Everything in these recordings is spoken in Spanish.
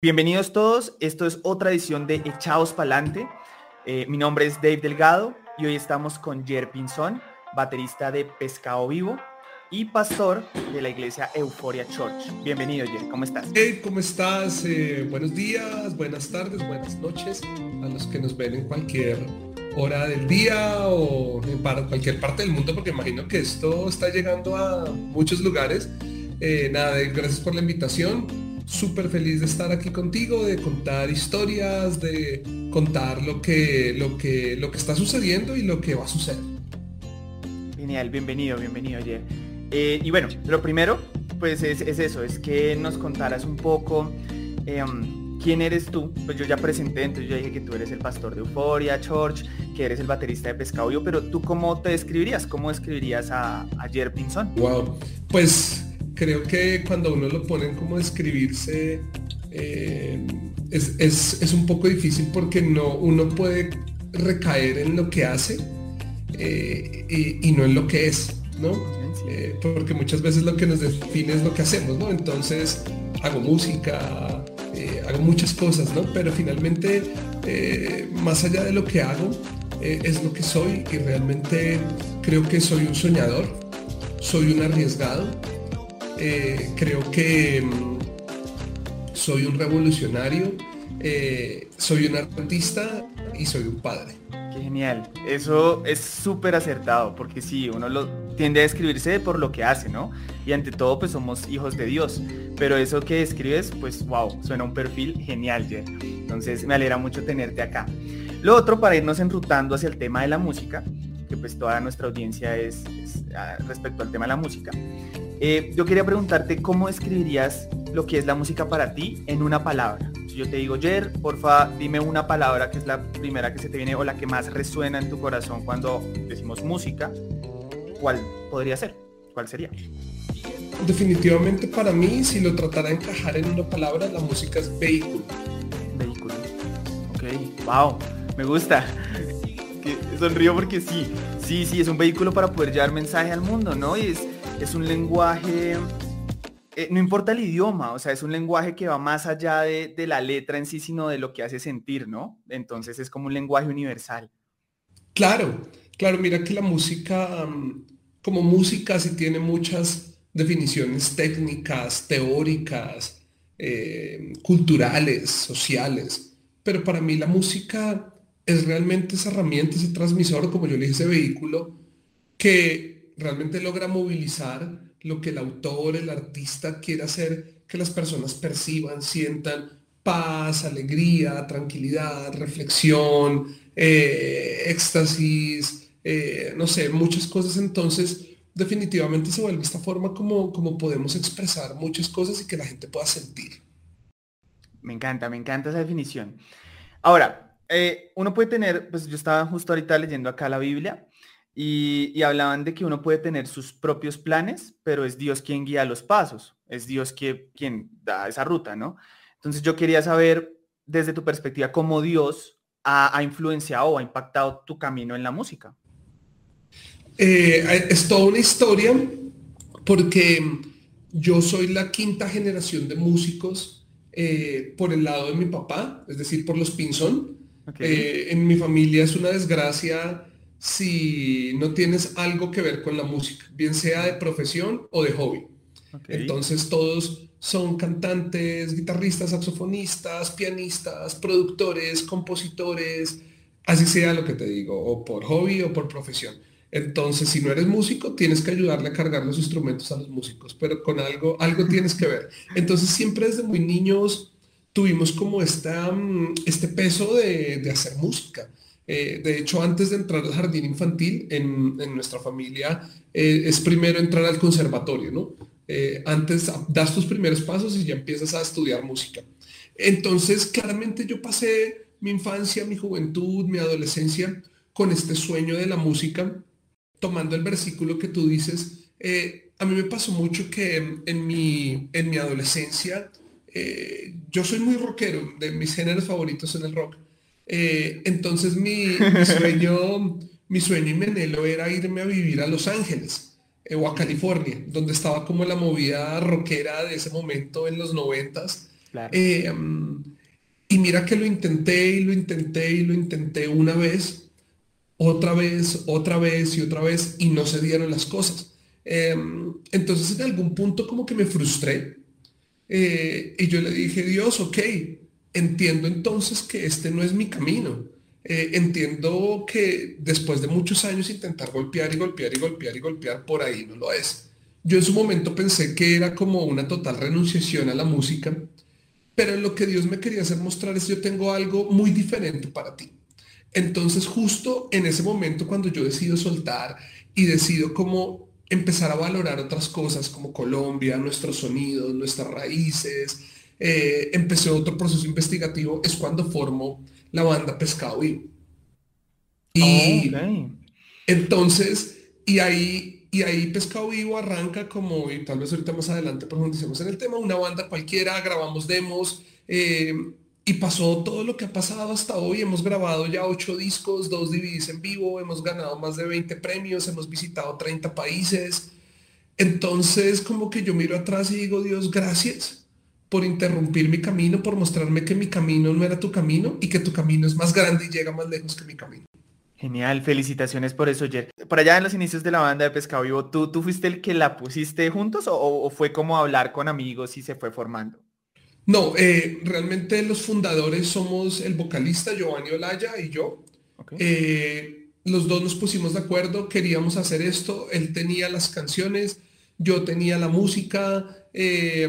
Bienvenidos todos, esto es otra edición de Echaos Pa'lante. Eh, mi nombre es Dave Delgado y hoy estamos con Jer Pinzón, baterista de Pescado Vivo y pastor de la iglesia Euphoria Church. Bienvenido Jer, ¿cómo estás? Hey, ¿cómo estás? Eh, buenos días, buenas tardes, buenas noches a los que nos ven en cualquier hora del día o en cualquier parte del mundo, porque imagino que esto está llegando a muchos lugares. Eh, nada, gracias por la invitación súper feliz de estar aquí contigo, de contar historias, de contar lo que, lo que, lo que está sucediendo y lo que va a suceder. Genial, bienvenido, bienvenido, Jer. Eh, y bueno, lo primero, pues es, eso, es que nos contaras un poco em, quién eres tú. Pues yo ya presenté, entonces yo dije que tú eres el pastor de Euforia Church, que eres el baterista de Pescado pero tú cómo te describirías, cómo describirías a, a Jer Pinson? Wow, pues creo que cuando uno lo ponen como describirse eh, es, un poco difícil porque no, uno puede recaer en lo que hace eh, y, no en lo que es, ¿no? Eh, porque muchas veces lo que nos define es lo que hacemos, ¿no? Entonces hago música, hago muchas cosas, ¿no? Pero finalmente, más allá de lo que hago, es lo que soy y realmente creo que soy un soñador, soy un arriesgado, eh, creo que mm, soy un revolucionario, eh, soy un artista y soy un padre. Qué genial. Eso es súper acertado, porque sí, uno lo tiende a describirse por lo que hace, ¿no? Y ante todo, pues somos hijos de Dios. Pero eso que escribes, pues wow, suena un perfil genial, Jer. Entonces me alegra mucho tenerte acá. Lo otro, para irnos enrutando hacia el tema de la música, que pues toda nuestra audiencia es, ah, respecto al tema de la música. Eh, yo quería preguntarte cómo escribirías lo que es la música para ti en una palabra. Si yo te digo, Jer, porfa, dime una palabra que es la primera que se te viene o la que más resuena en tu corazón cuando decimos música, ¿cuál podría ser? ¿Cuál sería? Definitivamente para mí, si lo tratara de encajar en una palabra, la música es vehículo. Vehículo. Ok, wow, me gusta. sonrío porque sí, sí, sí, es un vehículo para poder llevar mensaje al mundo, ¿no? Y es, es un lenguaje, eh, no importa el idioma, o sea, es un lenguaje que va más allá de, la letra en sí, sino de lo que hace sentir, ¿no? Entonces es como un lenguaje universal. Claro, claro, mira que la música, como música, sí tiene muchas definiciones técnicas, teóricas, eh, culturales, sociales, pero para mí la música es realmente esa herramienta, ese transmisor, como yo le dije, ese vehículo que realmente logra movilizar lo que el autor, el artista quiere hacer que las personas perciban, sientan paz, alegría, tranquilidad, reflexión, eh, éxtasis, eh, no sé, muchas cosas. Entonces, definitivamente se vuelve esta forma como, como podemos expresar muchas cosas y que la gente pueda sentir. Me encanta, me encanta esa definición. Ahora, eh, uno puede tener, pues yo estaba justo ahorita leyendo acá la Biblia y, hablaban de que uno puede tener sus propios planes, pero es Dios quien guía los pasos, es Dios quien, quien da esa ruta, ¿no? Entonces yo quería saber desde tu perspectiva cómo Dios ha, influenciado o ha impactado tu camino en la música. Eh, es toda una historia porque yo soy la quinta generación de músicos eh, por el lado de mi papá, es decir, por los Pinzón. Eh, en mi familia es una desgracia si no tienes algo que ver con la música, bien sea de profesión o de hobby. Entonces todos son cantantes, guitarristas, saxofonistas, pianistas, productores, compositores, así sea lo que te digo, o por hobby o por profesión. Entonces, si no eres músico, tienes que ayudarle a cargar los instrumentos a los músicos, pero con algo, algo tienes que ver. Entonces, siempre desde muy niños tuvimos como esta, mm, este peso de, de hacer música. Eh, de hecho, antes de entrar al jardín infantil, en, nuestra familia eh, es primero entrar al conservatorio, ¿no? Eh, antes das tus primeros pasos y ya empiezas a estudiar música. Entonces, claramente yo pasé mi infancia, mi juventud, mi adolescencia con este sueño de la música, tomando el versículo que tú dices. a mí me pasó mucho que en mi, en mi adolescencia, yo soy muy rockero, de mis géneros favoritos en el rock. Eh, entonces mi, sueño, mi sueño y menelo era irme a vivir a Los Ángeles eh, o a California, donde estaba como la movida rockera de ese momento en los noventas. Eh, y mira que lo intenté y lo intenté y lo intenté una vez, otra vez, otra vez y otra vez y no se dieron las cosas. Entonces en algún punto como que me frustré eh, y yo le dije, Dios, ok, entiendo entonces que este no es mi camino. Eh, entiendo que después de muchos años intentar golpear y golpear y golpear y golpear, por ahí no lo es. Yo en su momento pensé que era como una total renunciación a la música, pero lo que Dios me quería hacer mostrar es yo tengo algo muy diferente para ti. Entonces justo en ese momento cuando yo decido soltar y decido como empezar a valorar otras cosas como Colombia, nuestros sonidos, nuestras raíces, eh, empecé otro proceso investigativo, es cuando formo la banda Pescado Vivo. Y entonces, y ahí, y ahí Pescado Vivo arranca como, y tal vez ahorita más adelante profundicemos en el tema, una banda cualquiera, grabamos demos, eh, y pasó todo lo que ha pasado hasta hoy. Hemos grabado ya ocho discos, dos DVDs en vivo, hemos ganado más de 20 premios, hemos visitado 30 países. Entonces, como que yo miro atrás y digo, Dios, gracias por interrumpir mi camino, por mostrarme que mi camino no era tu camino y que tu camino es más grande y llega más lejos que mi camino. Genial, felicitaciones por eso, Jer. Por allá en los inicios de la banda de Pescado Vivo, ¿tú, tú fuiste el que la pusiste juntos o, fue como hablar con amigos y se fue formando? No, eh, realmente los fundadores somos el vocalista Giovanni Olaya y yo. Eh, los dos nos pusimos de acuerdo, queríamos hacer esto, él tenía las canciones, yo tenía la música, eh,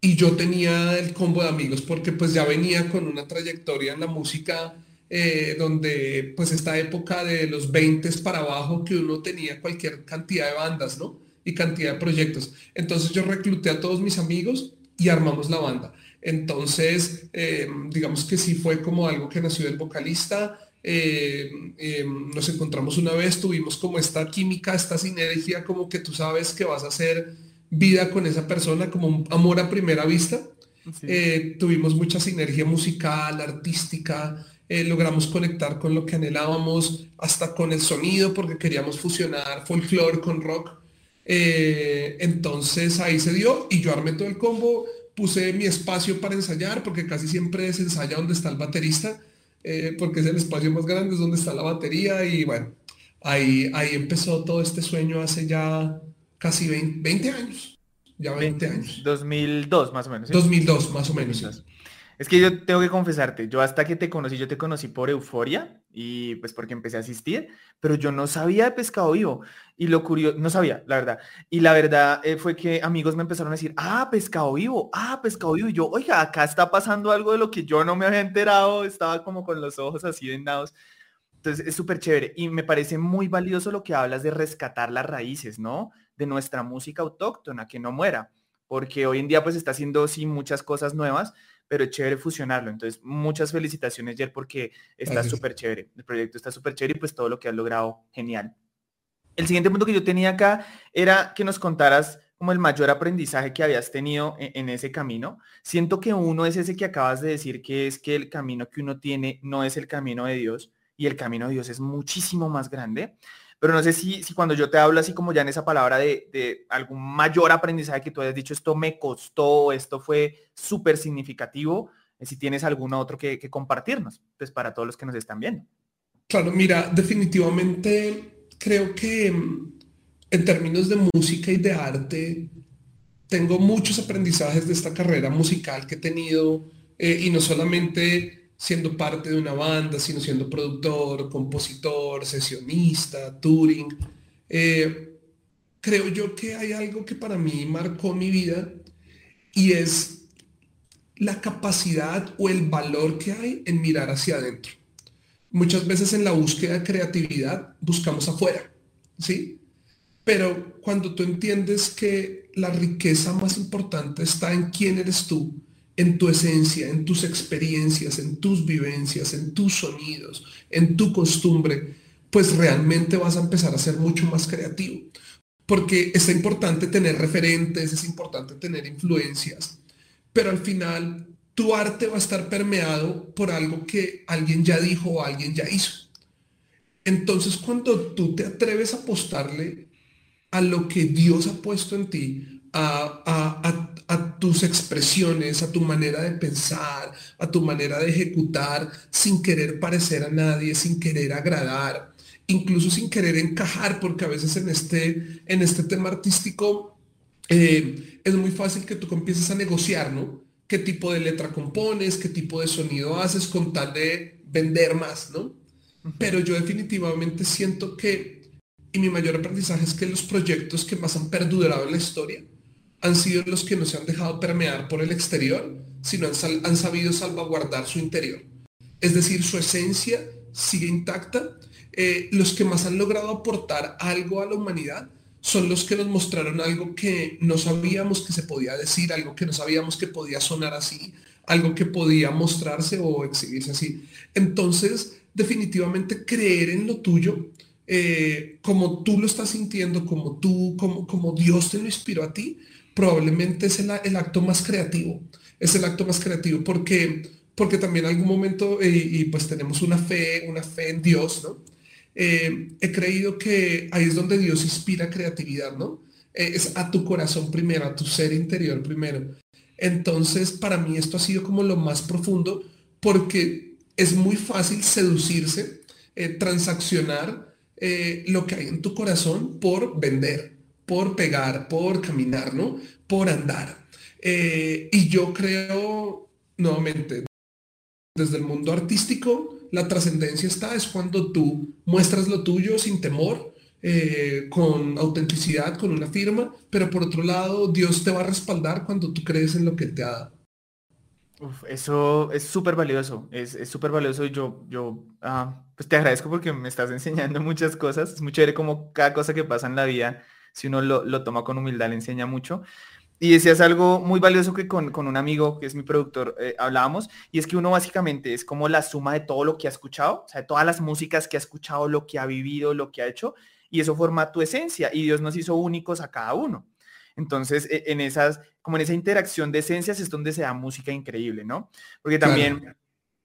y yo tenía el combo de amigos porque pues ya venía con una trayectoria en la música eh, donde pues esta época de los 20 para abajo que uno tenía cualquier cantidad de bandas, ¿no? Y cantidad de proyectos. Entonces yo recluté a todos mis amigos y armamos la banda. Entonces, eh, digamos que sí fue como algo que nació del vocalista. Eh, nos encontramos una vez, tuvimos como esta química, esta sinergia, como que tú sabes que vas a hacer vida con esa persona, como un amor a primera vista. Eh, tuvimos mucha sinergia musical, artística, eh, logramos conectar con lo que anhelábamos, hasta con el sonido, porque queríamos fusionar folclore con rock. Eh, entonces ahí se dio y yo armé todo el combo, puse mi espacio para ensayar, porque casi siempre se ensaya donde está el baterista, porque es el espacio más grande, es donde está la batería y bueno, ahí, ahí empezó todo este sueño hace ya casi 20, años. Ya 20, años. 2002 más o menos. 2002 más o menos. Es que yo tengo que confesarte, yo hasta que te conocí, yo te conocí por euforia y pues porque empecé a asistir, pero yo no sabía de pescado vivo. Y lo curioso, no sabía, la verdad. Y la verdad eh, fue que amigos me empezaron a decir, ah, pescado vivo, ah, pescado vivo. Y yo, oiga, acá está pasando algo de lo que yo no me había enterado, estaba como con los ojos así vendados. Entonces es súper chévere y me parece muy valioso lo que hablas de rescatar las raíces, ¿no? De nuestra música autóctona, que no muera, porque hoy en día pues está haciendo sí muchas cosas nuevas, pero es chévere fusionarlo. Entonces, muchas felicitaciones, Jer, porque está súper chévere. El proyecto está súper chévere y pues todo lo que has logrado, genial. El siguiente punto que yo tenía acá era que nos contaras como el mayor aprendizaje que habías tenido en, en, ese camino. Siento que uno es ese que acabas de decir, que es que el camino que uno tiene no es el camino de Dios y el camino de Dios es muchísimo más grande. Pero no sé si, si cuando yo te hablo así como ya en esa palabra de, algún mayor aprendizaje que tú hayas dicho, esto me costó, esto fue súper significativo, eh, si tienes alguno otro que, compartirnos, pues para todos los que nos están viendo. Claro, mira, definitivamente creo que mm, en términos de música y de arte, tengo muchos aprendizajes de esta carrera musical que he tenido eh, y no solamente siendo parte de una banda, sino siendo productor, compositor, sesionista, touring. Eh, creo yo que hay algo que para mí marcó mi vida y es la capacidad o el valor que hay en mirar hacia adentro. Muchas veces en la búsqueda de creatividad buscamos afuera, ¿sí? Pero cuando tú entiendes que la riqueza más importante está en quién eres tú, en tu esencia, en tus experiencias, en tus vivencias, en tus sonidos, en tu costumbre, pues realmente vas a empezar a ser mucho más creativo. Porque es importante tener referentes, es importante tener influencias, pero al final tu arte va a estar permeado por algo que alguien ya dijo o alguien ya hizo. Entonces cuando tú te atreves a apostarle a lo que Dios ha puesto en ti, a, a tus expresiones, a tu manera de pensar, a tu manera de ejecutar, sin querer parecer a nadie, sin querer agradar, incluso sin querer encajar, porque a veces en este, en este tema artístico eh, es muy fácil que tú empieces a negociar, ¿no? ¿Qué tipo de letra compones? ¿Qué tipo de sonido haces con tal de vender más, ¿no? Pero yo definitivamente siento que, y mi mayor aprendizaje es que los proyectos que más han perdurado en la historia han sido los que no se han dejado permear por el exterior, sino han, han sabido salvaguardar su interior. Es decir, su esencia sigue intacta. Eh, los que más han logrado aportar algo a la humanidad son los que nos mostraron algo que no sabíamos que se podía decir, algo que no sabíamos que podía sonar así, algo que podía mostrarse o exhibirse así. Entonces, definitivamente creer en lo tuyo, eh, como tú lo estás sintiendo, como tú, como, como Dios te lo inspiró a ti, probablemente es el, acto más creativo. Es el acto más creativo porque, porque también en algún momento, eh, y pues tenemos una fe, una fe en Dios, ¿no? Eh, he creído que ahí es donde Dios inspira creatividad, ¿no? es a tu corazón primero, a tu ser interior primero. Entonces, para mí esto ha sido como lo más profundo porque es muy fácil seducirse, eh, transaccionar eh, lo que hay en tu corazón por vender, por pegar, por caminar, ¿no? Por andar. Eh, y yo creo, nuevamente, desde el mundo artístico, la trascendencia está, es cuando tú muestras lo tuyo sin temor, con autenticidad, con una firma, pero por otro lado, Dios te va a respaldar cuando tú crees en lo que te ha dado eso es súper valioso, es súper valioso y yo, yo ah, pues te agradezco porque me estás enseñando muchas cosas. Es muy chévere como cada cosa que pasa en la vida, si uno lo, toma con humildad, le enseña mucho. Y decías algo muy valioso que con, un amigo, que es mi productor, eh, hablábamos, y es que uno básicamente es como la suma de todo lo que ha escuchado, o sea, de todas las músicas que ha escuchado, lo que ha vivido, lo que ha hecho, y eso forma tu esencia, y Dios nos hizo únicos a cada uno. Entonces, e, en esas, como en esa interacción de esencias es donde se da música increíble, ¿no? Porque también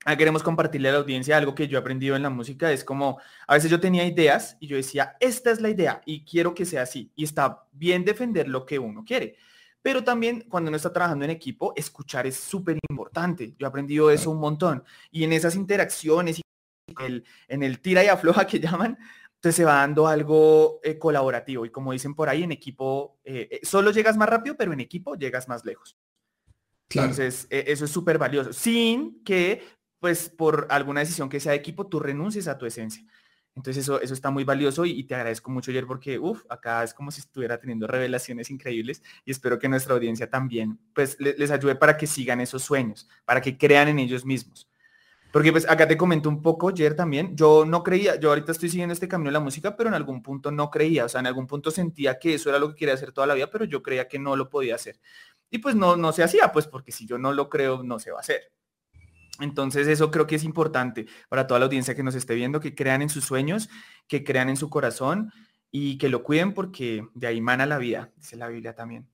ah, queremos compartirle a la audiencia algo que yo he aprendido en la música, es como, a veces yo tenía ideas y yo decía, esta es la idea y quiero que sea así. Y está bien defender lo que uno quiere. Pero también cuando uno está trabajando en equipo, escuchar es súper importante. Yo he aprendido eso un montón. Y en esas interacciones, en el tira y afloja que llaman, entonces se va dando algo eh, colaborativo y como dicen por ahí, en equipo, eh, eh, solo llegas más rápido, pero en equipo llegas más lejos. Entonces, eso es súper valioso, sin que, pues, por alguna decisión que sea de equipo, tú renuncies a tu esencia. Entonces, eso, eso está muy valioso y, te agradezco mucho ayer porque, uff, acá es como si estuviera teniendo revelaciones increíbles y espero que nuestra audiencia también, pues, les ayude para que sigan esos sueños, para que crean en ellos mismos. Porque pues acá te comento un poco, ayer también, yo no creía, yo ahorita estoy siguiendo este camino de la música, pero en algún punto no creía, o sea, en algún punto sentía que eso era lo que quería hacer toda la vida, pero yo creía que no lo podía hacer. Y pues no, no se hacía, pues porque si yo no lo creo, no se va a hacer. Entonces eso creo que es importante para toda la audiencia que nos esté viendo, que crean en sus sueños, que crean en su corazón y que lo cuiden porque de ahí mana la vida, dice la Biblia también.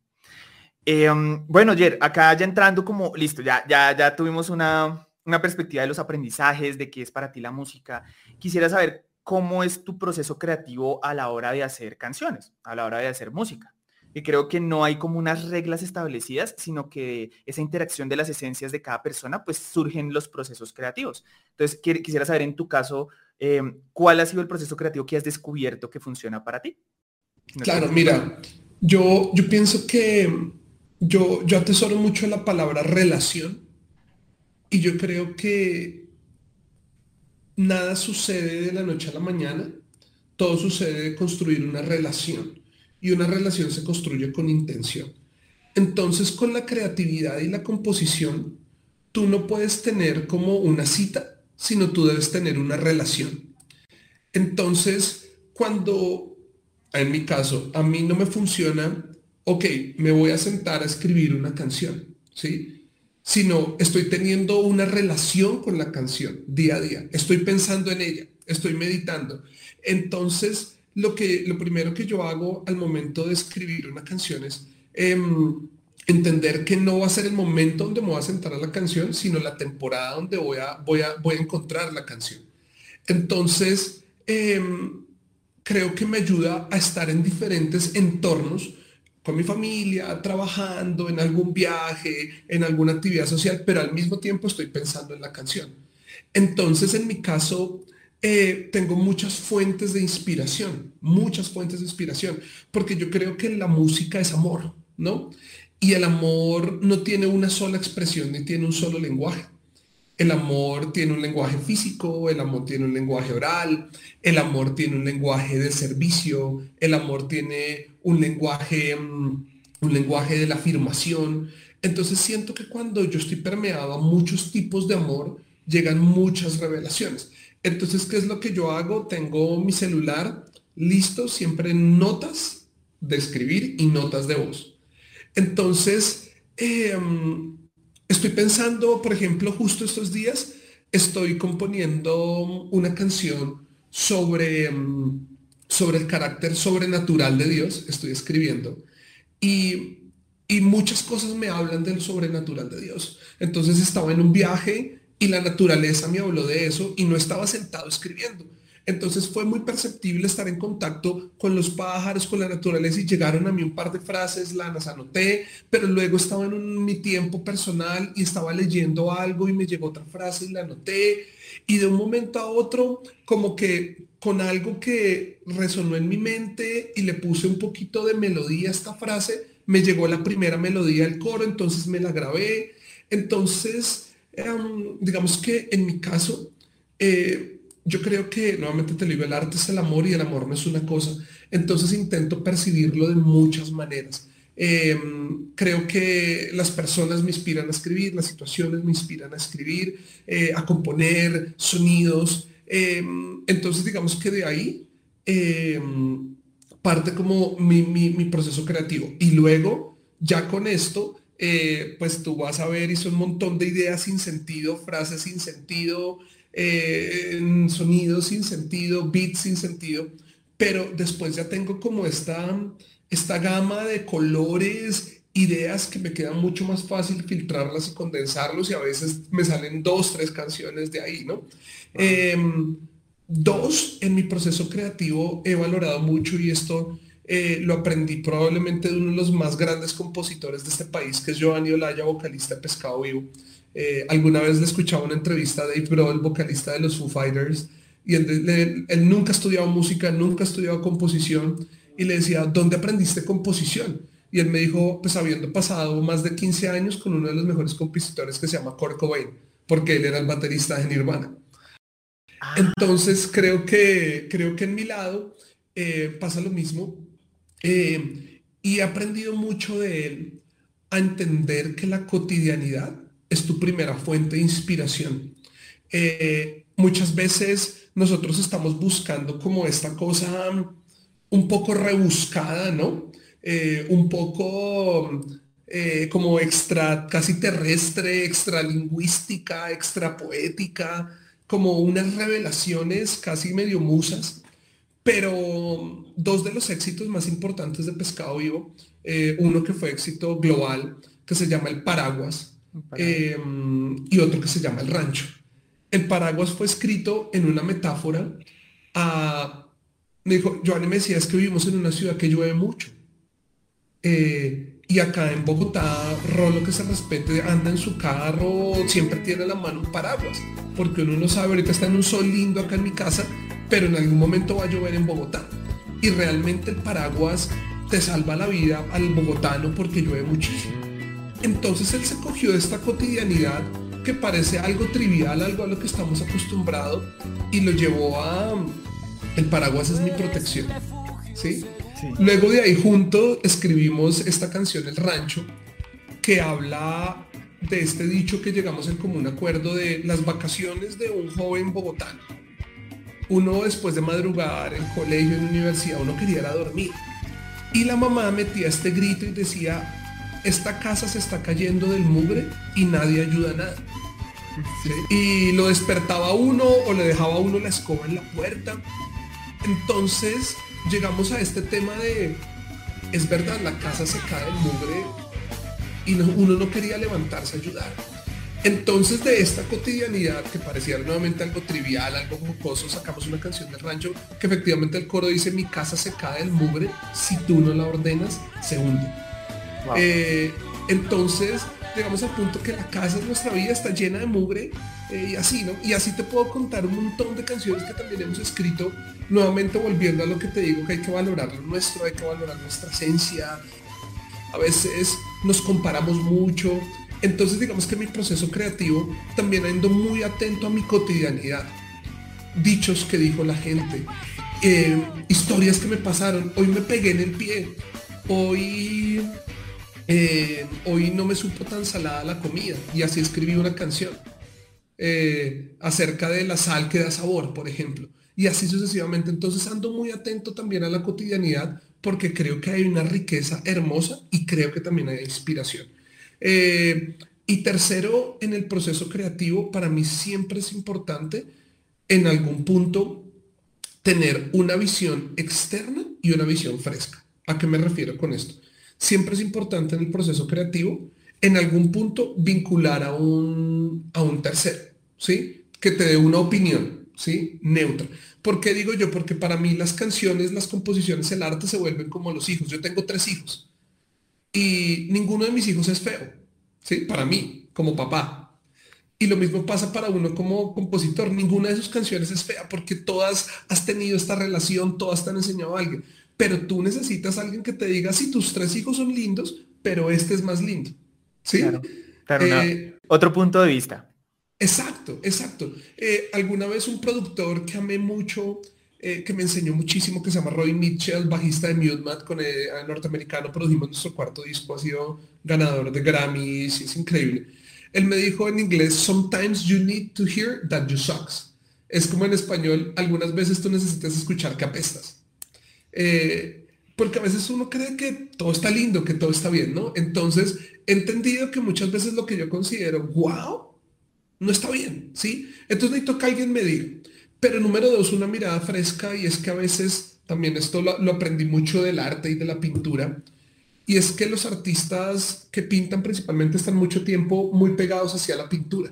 Em, bueno, Jer, acá ya entrando como, listo, ya, ya, ya tuvimos una, una perspectiva de los aprendizajes, de qué es para ti la música. Quisiera saber cómo es tu proceso creativo a la hora de hacer canciones, a la hora de hacer música. Y creo que no hay como unas reglas establecidas, sino que esa interacción de las esencias de cada persona, pues surgen los procesos creativos. Entonces, quisiera saber en tu caso, em, ¿cuál ha sido el proceso creativo que has descubierto que funciona para ti? claro, mira, yo, yo pienso que yo, yo atesoro mucho la palabra relación y yo creo que nada sucede de la noche a la mañana, todo sucede de construir una relación y una relación se construye con intención. Entonces con la creatividad y la composición, tú no puedes tener como una cita, sino tú debes tener una relación. Entonces, cuando, en mi caso, a mí no me funciona, ok, me voy a sentar a escribir una canción, ¿sí? sino estoy teniendo una relación con la canción día a día. Estoy pensando en ella, estoy meditando. Entonces, lo, que, lo primero que yo hago al momento de escribir una canción es em, entender que no va a ser el momento donde me voy a sentar a la canción, sino la temporada donde voy a, voy a, voy a encontrar la canción. Entonces, em, creo que me ayuda a estar en diferentes entornos con mi familia, trabajando en algún viaje, en alguna actividad social, pero al mismo tiempo estoy pensando en la canción. Entonces, en mi caso, eh, tengo muchas fuentes de inspiración, muchas fuentes de inspiración, porque yo creo que la música es amor, ¿no? Y el amor no tiene una sola expresión ni tiene un solo lenguaje. El amor tiene un lenguaje físico, el amor tiene un lenguaje oral, el amor tiene un lenguaje de servicio, el amor tiene un lenguaje, mm, un lenguaje de la afirmación. Entonces siento que cuando yo estoy permeado a muchos tipos de amor, llegan muchas revelaciones. Entonces, ¿qué es lo que yo hago? Tengo mi celular listo, siempre notas de escribir y notas de voz. Entonces, em, Estoy pensando, por ejemplo, justo estos días, estoy componiendo una canción sobre, mm, sobre el carácter sobrenatural de Dios, estoy escribiendo, y, y muchas cosas me hablan del sobrenatural de Dios. Entonces estaba en un viaje y la naturaleza me habló de eso y no estaba sentado escribiendo entonces fue muy perceptible estar en contacto con los pájaros, con la naturaleza y llegaron a mí un par de frases, las anoté, pero luego estaba en mi tiempo personal y estaba leyendo algo y me llegó otra frase y la anoté. Y de un momento a otro, como que con algo que resonó en mi mente y le puse un poquito de melodía a esta frase, me llegó la primera melodía del coro, entonces me la grabé. Entonces, digamos que en mi caso, eh, yo creo que, nuevamente te digo, el arte es el amor y el amor no es una cosa. Entonces intento percibirlo de muchas maneras. Em, creo que las personas me inspiran a escribir, las situaciones me inspiran a escribir, eh, a componer sonidos. Entonces digamos que de ahí parte como mi, proceso creativo. Y luego, ya con esto, eh, pues tú vas a ver, hizo un montón de ideas sin sentido, frases sin sentido, eh, sonidos sin sentido, beats sin sentido, pero después ya tengo como esta, esta gama de colores, ideas que me quedan mucho más fácil filtrarlas y condensarlos y a veces me salen dos, tres canciones de ahí, ¿no? Em, dos, en mi proceso creativo he valorado mucho y esto eh, lo aprendí probablemente de uno de los más grandes compositores de este país, que es Giovanni Olaya, vocalista de Pescado Vivo. Eh, alguna vez le escuchaba una entrevista a Dave Grohl, vocalista de los Foo Fighters, y él, nunca ha estudiado música, nunca ha estudiado composición, y le decía, ¿dónde aprendiste composición? Y él me dijo, pues habiendo pasado más de 15 años con uno de los mejores compositores que se llama Kurt Cobain, porque él era el baterista de Nirvana. Ah. Entonces creo que, creo que en mi lado eh, pasa lo mismo. Eh, y he aprendido mucho de él a entender que la cotidianidad es tu primera fuente de inspiración. Eh, muchas veces nosotros estamos buscando como esta cosa un poco rebuscada, ¿no? Eh, un poco como extra, casi terrestre, extralingüística, extra poética, como unas revelaciones casi medio musas. Pero dos de los éxitos más importantes de Pescado Vivo, uno que fue éxito global, que se llama El Paraguas, Em, y otro que se llama El Rancho. El paraguas fue escrito en una metáfora a... Me dijo, Joanny me decía, es que vivimos en una ciudad que llueve mucho. Eh, y acá en Bogotá, Rolo que se respete, anda en su carro, siempre tiene la mano un paraguas, porque uno no sabe, ahorita está en un sol lindo acá en mi casa, pero en algún momento va a llover en Bogotá. Y realmente el paraguas te salva la vida al bogotano porque llueve muchísimo. Entonces él se cogió de esta cotidianidad que parece algo trivial, algo a lo que estamos acostumbrados, y lo llevó a el paraguas es mi protección. ¿sí? Luego de ahí junto escribimos esta canción El Rancho, que habla de este dicho que llegamos en común acuerdo de las vacaciones de un joven bogotano. Uno después de madrugar en colegio, en universidad, uno quería ir a dormir. Y la mamá metía este grito y decía, esta casa se está cayendo del mugre y nadie ayuda a nada. Y lo despertaba uno o le dejaba uno la escoba en la puerta. Entonces llegamos a este tema de, es verdad, la casa se cae del mugre y uno no quería levantarse a ayudar. Entonces de esta cotidianidad que parecía nuevamente algo trivial, algo jocoso, sacamos una canción de rancho que efectivamente el coro dice mi casa se cae del mugre, si tú no la ordenas, se hunde. Eh, entonces llegamos al punto que la casa de nuestra vida está llena de mugre eh, y así, ¿no? Y así te puedo contar un montón de canciones que también hemos escrito, nuevamente volviendo a lo que te digo, que hay que valorar lo nuestro, hay que valorar nuestra esencia. A veces nos comparamos mucho, entonces digamos que mi proceso creativo también ando muy atento a mi cotidianidad. Dichos que dijo la gente, eh, historias que me pasaron, hoy me pegué en el pie, hoy, eh, hoy no me supo tan salada la comida y así escribí una canción eh, acerca de la sal que da sabor, por ejemplo. Y así sucesivamente. Entonces ando muy atento también a la cotidianidad porque creo que hay una riqueza hermosa y creo que también hay inspiración. Eh, y tercero, en el proceso creativo, para mí siempre es importante en algún punto tener una visión externa y una visión fresca. ¿A qué me refiero con esto? Siempre es importante en el proceso creativo, en algún punto, vincular a un, a un tercero, ¿sí? Que te dé una opinión, ¿sí? Neutra. ¿Por qué digo yo? Porque para mí las canciones, las composiciones, el arte se vuelven como los hijos. Yo tengo tres hijos y ninguno de mis hijos es feo, ¿sí? Para mí, como papá. Y lo mismo pasa para uno como compositor. Ninguna de sus canciones es fea porque todas has tenido esta relación, todas te han enseñado a alguien. Pero tú necesitas a alguien que te diga, si tus tres hijos son lindos, pero este es más lindo. ¿Sí? Claro, eh, Otro punto de vista. Exacto, exacto. Eh, alguna vez un productor que amé mucho eh, que me enseñó muchísimo, que se llama Roy Mitchell, bajista de Mute con el, norteamericano, produjimos nuestro cuarto disco, ha sido ganador de Grammys, es increíble. Él me dijo en inglés, sometimes you need to hear that you sucks. Es como en español, algunas veces tú necesitas escuchar que apestas. Eh, porque a veces uno cree que todo está lindo, que todo está bien, ¿no? Entonces, he entendido que muchas veces lo que yo considero, wow, no está bien, ¿sí? Entonces necesito que alguien me diga, pero número dos, una mirada fresca y es que a veces también esto lo, aprendí mucho del arte y de la pintura. Y es que los artistas que pintan principalmente están mucho tiempo muy pegados hacia la pintura,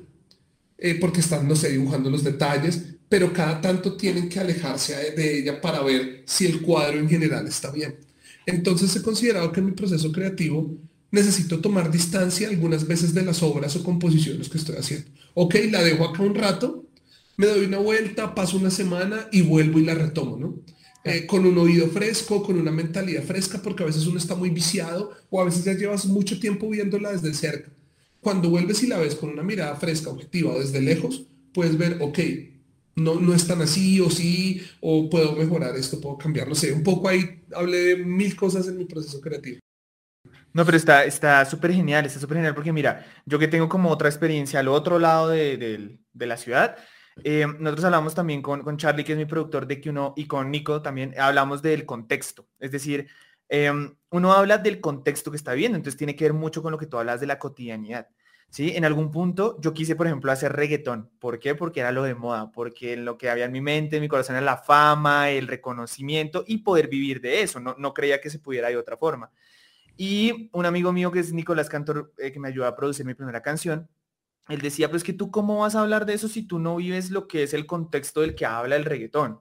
eh, porque están, no sé, dibujando los detalles, pero cada tanto tienen que alejarse de ella para ver si el cuadro en general está bien. Entonces he considerado que en mi proceso creativo necesito tomar distancia algunas veces de las obras o composiciones que estoy haciendo. Ok, la dejo acá un rato, me doy una vuelta, paso una semana y vuelvo y la retomo, ¿no? Eh, con un oído fresco, con una mentalidad fresca, porque a veces uno está muy viciado o a veces ya llevas mucho tiempo viéndola desde cerca. Cuando vuelves y la ves con una mirada fresca, objetiva, desde lejos, puedes ver, ok, no, no es tan así o sí, o puedo mejorar esto, puedo cambiar, no sé, un poco ahí hablé de mil cosas en mi proceso creativo. No, pero está está súper genial, está súper genial porque mira, yo que tengo como otra experiencia al otro lado de, de la ciudad, eh, nosotros hablamos también con, con, Charlie, que es mi productor de que uno, y con Nico también, hablamos del contexto. Es decir, em, uno habla del contexto que está viendo, entonces tiene que ver mucho con lo que tú hablas de la cotidianidad. ¿sí? En algún punto yo quise, por ejemplo, hacer reggaetón. ¿Por qué? Porque era lo de moda, porque lo que había en mi mente, en mi corazón era la fama, el reconocimiento y poder vivir de eso. No, no creía que se pudiera de otra forma. Y un amigo mío que es Nicolás Cantor, eh, que me ayudó a producir mi primera canción, él decía, pues que tú cómo vas a hablar de eso si tú no vives lo que es el contexto del que habla el reggaetón.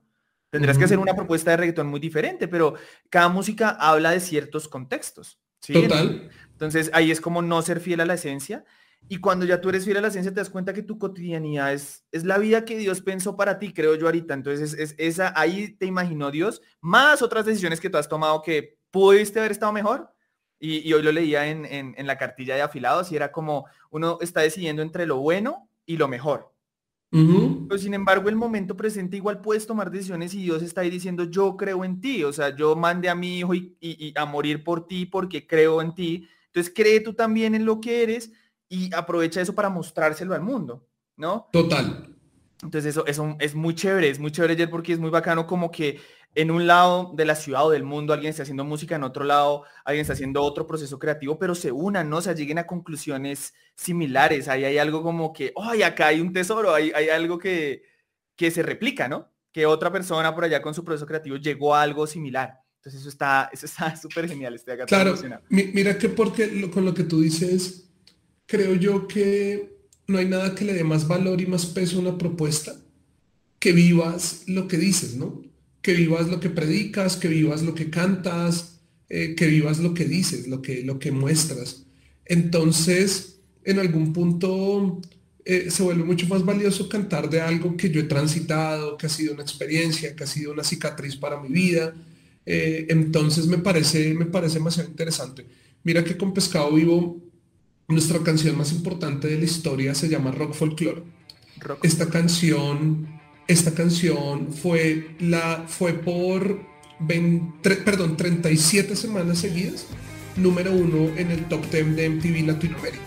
Tendrás que hacer una propuesta de reggaetón muy diferente, pero cada música habla de ciertos contextos. Total. Entonces ahí es como no ser fiel a la esencia. Y cuando ya tú eres fiel a la esencia, te das cuenta que tu cotidianidad es, es la vida que Dios pensó para ti, creo yo ahorita. Entonces es, esa, ahí te imaginó Dios, más otras decisiones que tú has tomado que pudiste haber estado mejor, y, hoy lo leía en, la cartilla de afilados y era como uno está decidiendo entre lo bueno y lo mejor. Pero sin embargo, el momento presente igual puedes tomar decisiones y Dios está ahí diciendo, yo creo en ti. O sea, yo mandé a mi hijo y, a morir por ti porque creo en ti. Entonces cree tú también en lo que eres y aprovecha eso para mostrárselo al mundo, ¿no? Total. Entonces eso, eso es muy chévere, es muy chévere porque es muy bacano como que en un lado de la ciudad o del mundo alguien está haciendo música, en otro lado alguien está haciendo otro proceso creativo, pero se unan, ¿no? O sea, lleguen a conclusiones similares. Ahí hay algo como que, ¡ay, acá hay un tesoro! Hay, hay algo que, que se replica, ¿no? Que otra persona por allá con su proceso creativo llegó a algo similar. Entonces eso está eso está súper genial. Estoy claro, mira que porque con lo que tú dices, creo yo que no hay nada que le dé más valor y más peso a una propuesta que vivas lo que dices, ¿no? Que vivas lo que predicas, que vivas lo que cantas, eh, que vivas lo que dices, lo que, lo que muestras. Entonces, en algún punto eh, se vuelve mucho más valioso cantar de algo que yo he transitado, que ha sido una experiencia, que ha sido una cicatriz para mi vida. Eh, entonces me parece, me parece demasiado interesante. Mira que con Pescado Vivo nuestra canción más importante de la historia se llama Rock Folklore. Esta canción, esta canción fue, la, fue por perdón, 37 semanas seguidas, número uno en el top 10 de MTV Latinoamérica.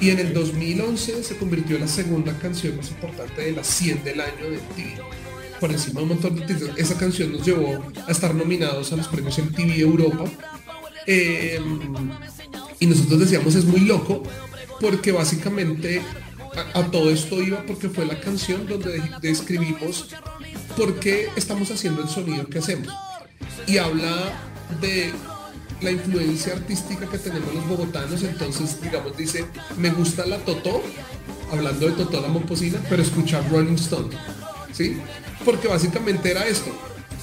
Y en el 2011 se convirtió en la segunda canción más importante de las 100 del año de MTV. Por encima de un montón de títulos. Esa canción nos llevó a estar nominados a los premios MTV Europa. Eh, y nosotros decíamos es muy loco porque básicamente a, todo esto iba porque fue la canción donde describimos por qué estamos haciendo el sonido que hacemos. Y habla de la influencia artística que tenemos los bogotanos, entonces digamos dice, me gusta la Totó, hablando de Totó la Momposina, pero escuchar Rolling Stone, ¿sí? Porque básicamente era esto,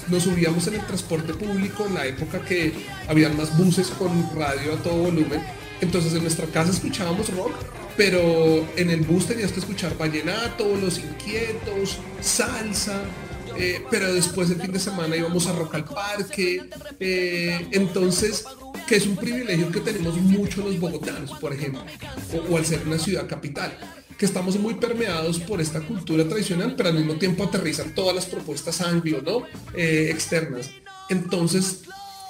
nos subíamos en el transporte público en la época que habían más buses con radio a todo volumen. Entonces en nuestra casa escuchábamos rock, pero en el bus tenías que escuchar vallenato, los inquietos, salsa. Eh, pero después el fin de semana íbamos a Rock al Parque. Eh, entonces, que es un privilegio que tenemos mucho los bogotanos, por ejemplo, o al ser una ciudad capital que estamos muy permeados por esta cultura tradicional, pero al mismo tiempo aterrizan todas las propuestas anglo, ¿no? Eh, externas. Entonces,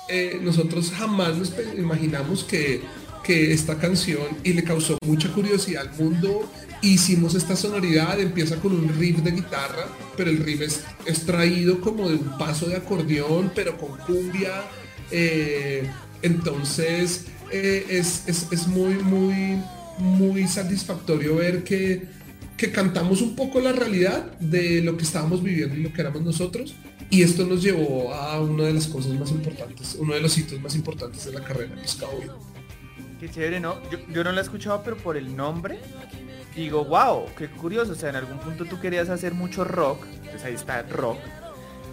eh, nosotros jamás nos imaginamos que, que esta canción, y le causó mucha curiosidad al mundo, hicimos esta sonoridad, empieza con un riff de guitarra, pero el riff es extraído como de un paso de acordeón, pero con cumbia. Eh, entonces, es, es, es muy, muy muy satisfactorio ver que, que cantamos un poco la realidad de lo que estábamos viviendo y lo que éramos nosotros. Y esto nos llevó a una de las cosas más importantes, uno de los hitos más importantes de la carrera de Pescado Qué chévere, ¿no? Yo, yo no la he escuchado, pero por el nombre digo, wow, qué curioso. O sea, en algún punto tú querías hacer mucho rock, pues ahí está rock.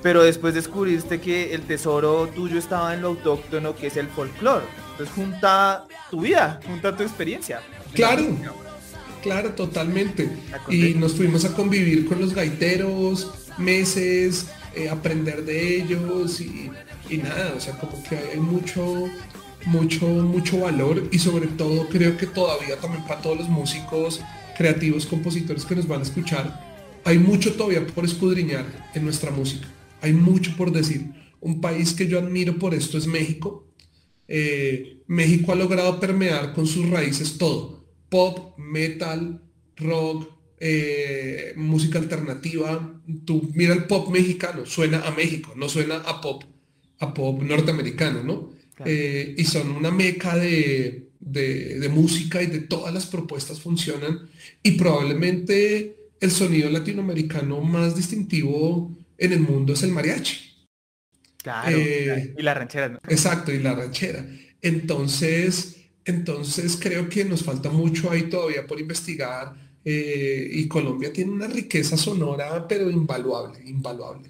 Pero después descubriste que el tesoro tuyo estaba en lo autóctono, que es el folclore. Entonces junta tu vida, junta tu experiencia. Claro, claro, totalmente. Y nos fuimos a convivir con los gaiteros meses, eh, aprender de ellos y, nada, o sea, como que hay mucho, mucho, mucho valor y sobre todo creo que todavía también para todos los músicos, creativos, compositores que nos van a escuchar, hay mucho todavía por escudriñar en nuestra música. Hay mucho por decir. Un país que yo admiro por esto es México. Eh, México ha logrado permear con sus raíces todo pop, metal, rock, eh, música alternativa. Tú mira el pop mexicano, suena a México, no suena a pop, a pop norteamericano, ¿no? Eh, y son una meca de, de, música y de todas las propuestas funcionan. Y probablemente el sonido latinoamericano más distintivo en el mundo es el mariachi. Claro, eh, y la ranchera, ¿no? Exacto, y la ranchera. Entonces, entonces creo que nos falta mucho ahí todavía por investigar eh, y Colombia tiene una riqueza sonora pero invaluable, invaluable.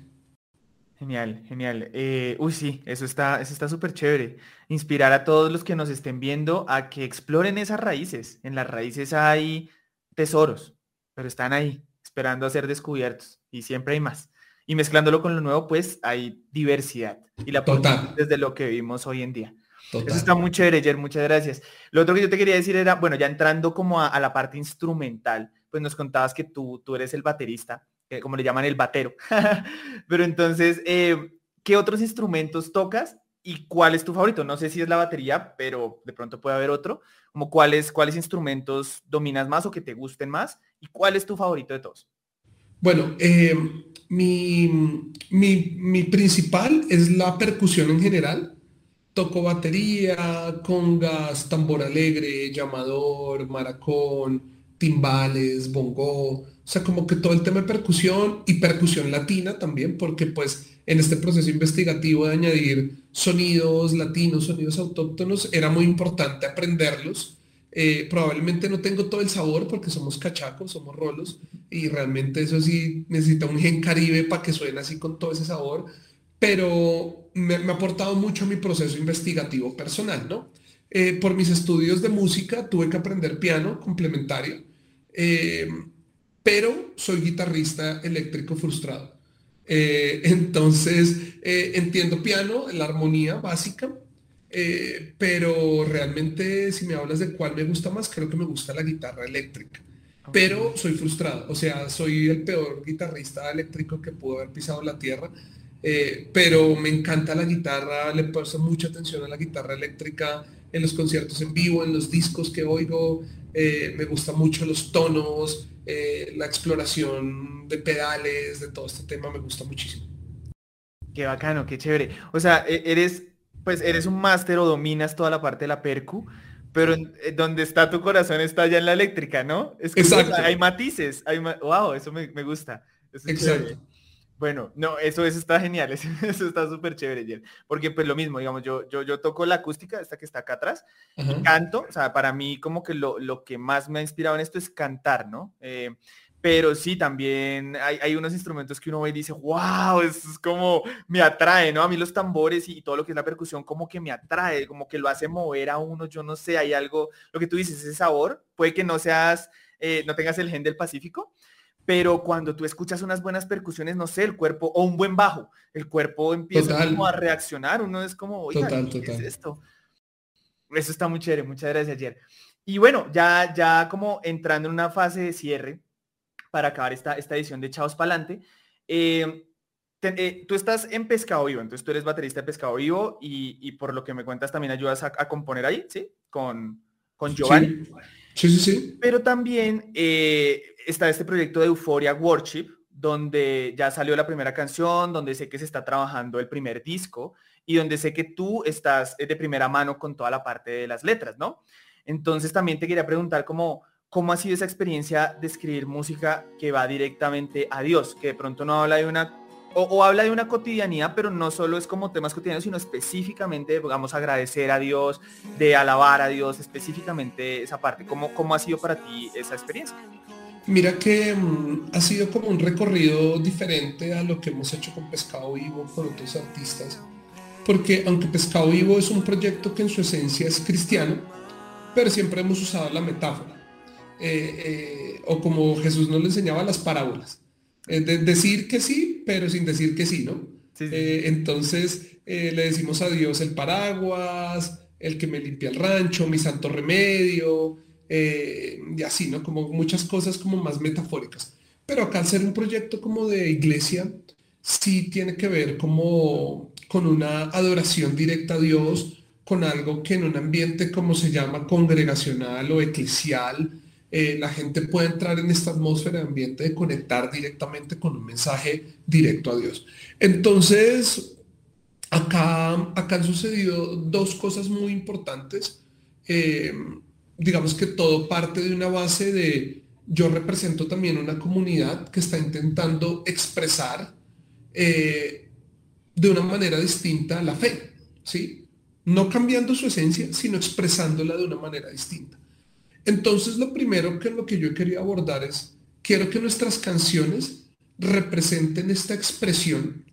Genial, genial. Eh, uy, sí, eso está eso está súper chévere. Inspirar a todos los que nos estén viendo a que exploren esas raíces. En las raíces hay tesoros, pero están ahí, esperando a ser descubiertos. Y siempre hay más. Y mezclándolo con lo nuevo, pues hay diversidad. Y la Total. desde lo que vivimos hoy en día. Eso está muy chévere, Jer, muchas gracias. Lo otro que yo te quería decir era, bueno, ya entrando como a, la parte instrumental, pues nos contabas que tú, tú eres el baterista, como le llaman el batero. Pero entonces, eh, ¿qué otros instrumentos tocas y cuál es tu favorito? No sé si es la batería, pero de pronto puede haber otro. Como cuáles, cuáles instrumentos dominas más o que te gusten más y cuál es tu favorito de todos. Bueno, eh, mi, mi, mi principal es la percusión en general. Toco batería, congas, tambor alegre, llamador, maracón, timbales, bongo, o sea, como que todo el tema de percusión y percusión latina también, porque pues en este proceso investigativo de añadir sonidos latinos, sonidos autóctonos, era muy importante aprenderlos Eh, probablemente no tengo todo el sabor porque somos cachacos, somos rolos y realmente eso sí necesita un gen caribe para que suene así con todo ese sabor, pero me, ha aportado mucho a mi proceso investigativo personal, ¿no? Eh, por mis estudios de música tuve que aprender piano complementario, eh, pero soy guitarrista eléctrico frustrado. entonces entiendo piano, la armonía básica, eh, pero realmente si me hablas de cuál me gusta más, creo que me gusta la guitarra eléctrica. Pero soy frustrado, o sea, soy el peor guitarrista eléctrico que pudo haber pisado la tierra. Eh, pero me encanta la guitarra, le presto mucha atención a la guitarra eléctrica en los conciertos en vivo, en los discos que oigo. Eh, me gusta mucho los tonos, la exploración de pedales, de todo este tema, me gusta muchísimo. Qué bacano, qué chévere. O sea, e-, eres pues eres un máster o dominas toda la parte de la percu, pero eh, donde está tu corazón está ya en la eléctrica, ¿no? Es que Exacto. hay matices, hay wow, eso me, gusta. Exacto. Bueno, no, eso, eso está genial, eso, está súper chévere, Porque pues lo mismo, digamos, yo, yo, yo toco la acústica, esta que está acá atrás, y canto, o sea, para mí como que lo, lo, que más me ha inspirado en esto es cantar, ¿no? Eh, pero sí, también hay, unos instrumentos que uno ve y dice, wow, es como me atrae, ¿no? A mí los tambores y todo lo que es la percusión como que me atrae, como que lo hace mover a uno, yo no sé, hay algo, lo que tú dices, ese sabor, puede que no seas, eh, no tengas el gen del Pacífico, pero cuando tú escuchas unas buenas percusiones, no sé, el cuerpo, o un buen bajo, el cuerpo empieza como a reaccionar, uno es como, oiga, ¿qué es esto? Eso está muy chévere, muchas gracias ayer. Y bueno, ya, ya como entrando en una fase de cierre, para acabar esta, esta edición de Chaos Palante. Eh, eh, tú estás en Pescado Vivo, entonces tú eres baterista de Pescado Vivo y, por lo que me cuentas también ayudas a, componer ahí, ¿sí? Con, con Giovanni. Sí, sí, sí. Pero también eh, está este proyecto de Euphoria Worship, donde ya salió la primera canción, donde sé que se está trabajando el primer disco y donde sé que tú estás de primera mano con toda la parte de las letras, ¿no? Entonces también te quería preguntar cómo, ¿Cómo ha sido esa experiencia de escribir música que va directamente a Dios? Que de pronto no habla de una, o, habla de una cotidianidad, pero no solo es como temas cotidianos, sino específicamente, digamos, agradecer a Dios, de alabar a Dios, específicamente esa parte. ¿Cómo, cómo ha sido para ti esa experiencia? Mira que mm, ha sido como un recorrido diferente a lo que hemos hecho con Pescado Vivo, con otros artistas. Porque aunque Pescado Vivo es un proyecto que en su esencia es cristiano, pero siempre hemos usado la metáfora eh, eh, o como Jesús nos le enseñaba las parábolas. de decir que sí, pero sin decir que sí, ¿no? Eh, entonces le decimos a Dios el paraguas, el que me limpia el rancho, mi santo remedio, y así, ¿no? Como muchas cosas como más metafóricas. Pero acá al ser un proyecto como de iglesia, sí tiene que ver como con una adoración directa a Dios, con algo que en un ambiente como se llama congregacional o eclesial, eh, la gente puede entrar en esta atmósfera de ambiente de conectar directamente con un mensaje directo a Dios. Entonces, acá, acá han sucedido dos cosas muy importantes. Eh, digamos que todo parte de una base de yo represento también una comunidad que está intentando expresar eh, de una manera distinta la fe, ¿sí? No cambiando su esencia, sino expresándola de una manera distinta. Entonces lo primero que lo que yo quería abordar es, quiero que nuestras canciones representen esta expresión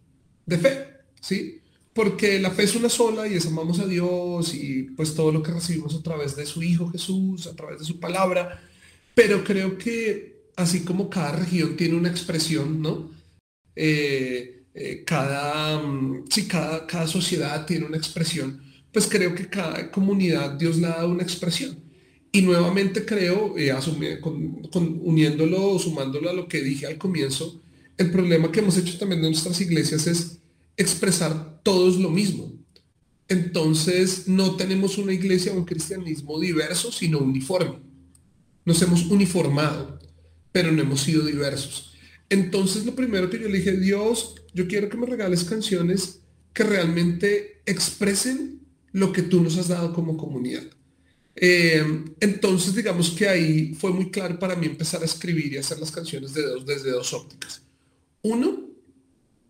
de fe, ¿sí? Porque la fe es una sola y es amamos a Dios y pues todo lo que recibimos a través de su Hijo Jesús, a través de su palabra, pero creo que así como cada región tiene una expresión, ¿no? Eh, eh, cada, mm, cada, cada sociedad tiene una expresión, pues creo que cada comunidad Dios le ha dado una expresión. Y nuevamente creo, eh, uniéndolo o sumándolo a lo que dije al comienzo, el problema que hemos hecho también en nuestras iglesias es expresar todos lo mismo. Entonces no tenemos una iglesia o un cristianismo diverso, sino uniforme. Nos hemos uniformado, pero no hemos sido diversos. Entonces lo primero que yo le dije, Dios, yo quiero que me regales canciones que realmente expresen lo que tú nos has dado como comunidad. Eh, entonces, digamos que ahí fue muy claro para mí empezar a escribir y hacer las canciones de dos, desde dos ópticas. Uno,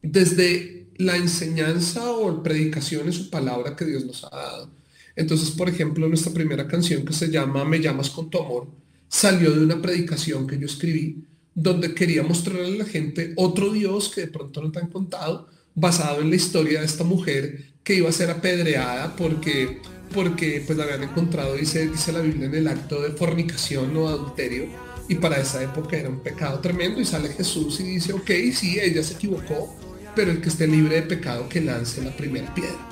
desde la enseñanza o predicaciones o palabra que Dios nos ha dado. Entonces, por ejemplo, nuestra primera canción que se llama Me llamas con tu amor, salió de una predicación que yo escribí, donde quería mostrarle a la gente otro Dios que de pronto no te han contado, basado en la historia de esta mujer que iba a ser apedreada porque, porque pues la habían encontrado, dice, dice la Biblia, en el acto de fornicación o adulterio. Y para esa época era un pecado tremendo y sale Jesús y dice, ok, sí, ella se equivocó, pero el que esté libre de pecado que lance la primera piedra.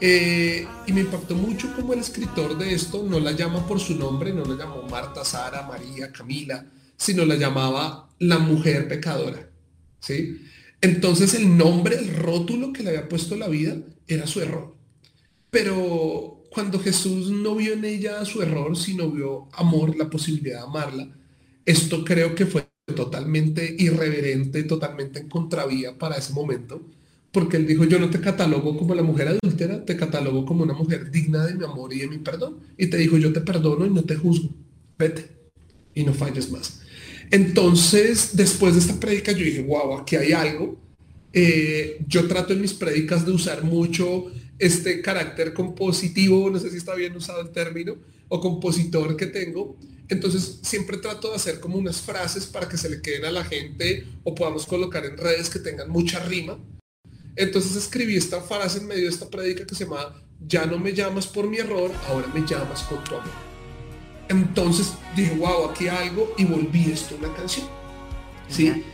Eh, y me impactó mucho como el escritor de esto no la llama por su nombre, no la llamó Marta, Sara, María, Camila, sino la llamaba la mujer pecadora. ¿sí? Entonces el nombre, el rótulo que le había puesto la vida era su error. Pero cuando Jesús no vio en ella su error, sino vio amor, la posibilidad de amarla, esto creo que fue totalmente irreverente, totalmente en contravía para ese momento porque él dijo, yo no te catalogo como la mujer adúltera, te catalogo como una mujer digna de mi amor y de mi perdón. Y te dijo, yo te perdono y no te juzgo, vete y no falles más. Entonces, después de esta prédica, yo dije, wow, aquí hay algo. Eh, yo trato en mis prédicas de usar mucho este carácter compositivo, no sé si está bien usado el término, o compositor que tengo. Entonces siempre trato de hacer como unas frases para que se le queden a la gente o podamos colocar en redes que tengan mucha rima entonces escribí esta frase en medio de esta prédica que se llama, ya no me llamas por mi error, ahora me llamas con tu amor. Entonces dije, wow, aquí algo y volví esto una canción. ¿Sí?